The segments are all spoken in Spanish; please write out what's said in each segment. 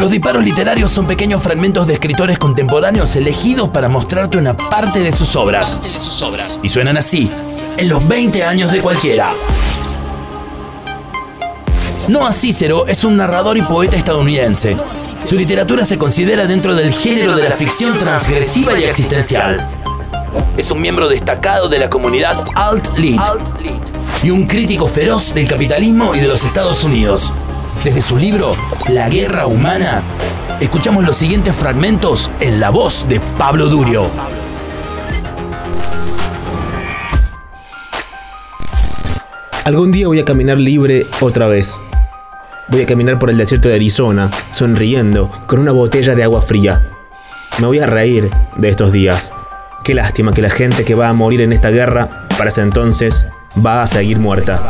Los disparos literarios son pequeños fragmentos de escritores contemporáneos elegidos para mostrarte una parte de sus obras. Y suenan así, en los 20 años de cualquiera. Noah Cicero es un narrador y poeta estadounidense. Su literatura se considera dentro del género de la ficción transgresiva y existencial. Es un miembro destacado de la comunidad Alt-Lit y un crítico feroz del capitalismo y de los Estados Unidos. Desde su libro La Guerra Humana, escuchamos los siguientes fragmentos en la voz de Pablo Durio. Algún día voy a caminar libre otra vez. Voy a caminar por el desierto de Arizona, sonriendo, con una botella de agua fría. Me voy a reír de estos días. Qué lástima que la gente que va a morir en esta guerra, para ese entonces, va a seguir muerta.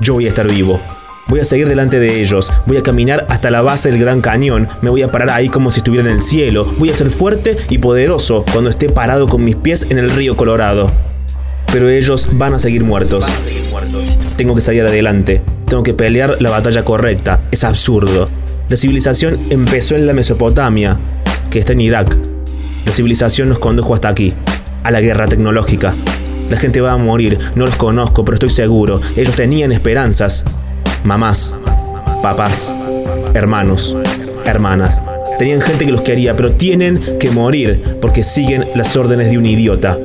Yo voy a estar vivo. Voy a seguir delante de ellos, voy a caminar hasta la base del Gran Cañón, me voy a parar ahí como si estuviera en el cielo, voy a ser fuerte y poderoso cuando esté parado con mis pies en el río Colorado. Pero ellos van a seguir muertos. Tengo que salir adelante, tengo que pelear la batalla correcta, es absurdo. La civilización empezó en la Mesopotamia, que está en Irak. La civilización nos condujo hasta aquí, a la guerra tecnológica. La gente va a morir, no los conozco, pero estoy seguro. Ellos tenían esperanzas mamás, papás, hermanos, hermanas. Tenían gente que los quería, pero tienen que morir porque siguen las órdenes de un idiota.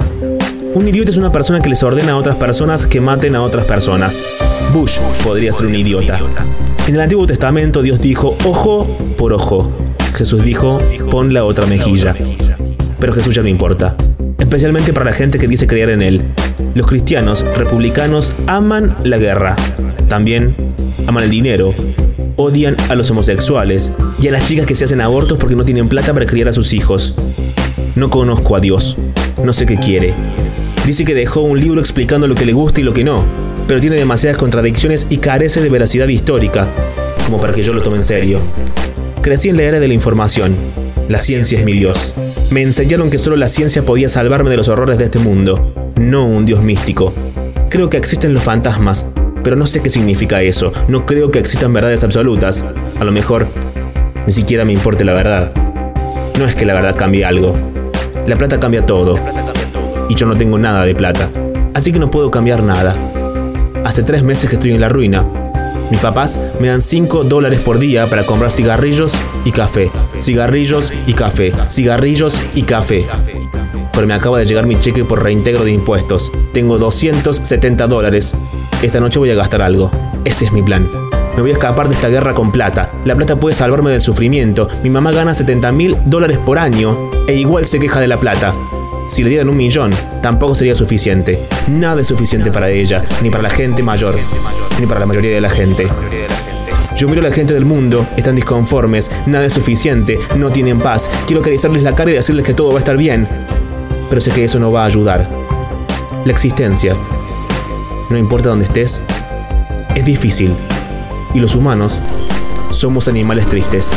Un idiota es una persona que les ordena a otras personas que maten a otras personas. Bush podría ser un idiota. En el Antiguo Testamento Dios dijo ojo por ojo. Jesús dijo pon la otra mejilla. Pero Jesús ya no importa. Especialmente para la gente que dice creer en Él. Los cristianos republicanos aman la guerra. También aman el dinero, odian a los homosexuales y a las chicas que se hacen abortos porque no tienen plata para criar a sus hijos. No conozco a Dios, no sé qué quiere. Dice que dejó un libro explicando lo que le gusta y lo que no, pero tiene demasiadas contradicciones y carece de veracidad histórica, como para que yo lo tome en serio. Crecí en la era de la información. La ciencia es mi Dios. Me enseñaron que solo la ciencia podía salvarme de los horrores de este mundo, no un Dios místico. Creo que existen los fantasmas, pero no sé qué significa eso. No creo que existan verdades absolutas. A lo mejor ni siquiera me importe la verdad. No es que la verdad cambie algo. La plata cambia todo. Y yo no tengo nada de plata. Así que no puedo cambiar nada. Hace tres meses que estoy en la ruina. Mis papás me dan 5 dólares por día para comprar cigarrillos y café. Cigarrillos y café. Cigarrillos y café. Pero me acaba de llegar mi cheque por reintegro de impuestos. Tengo 270 dólares. Esta noche voy a gastar algo. Ese es mi plan. Me voy a escapar de esta guerra con plata. La plata puede salvarme del sufrimiento. Mi mamá gana 70 mil dólares por año e igual se queja de la plata. Si le dieran un millón, tampoco sería suficiente. Nada es suficiente para ella, ni para la gente mayor, ni para la mayoría de la gente. Yo miro a la gente del mundo, están disconformes, nada es suficiente, no tienen paz. Quiero acariciarles la cara y decirles que todo va a estar bien. Pero sé que eso no va a ayudar. La existencia no importa dónde estés, es difícil. Y los humanos somos animales tristes.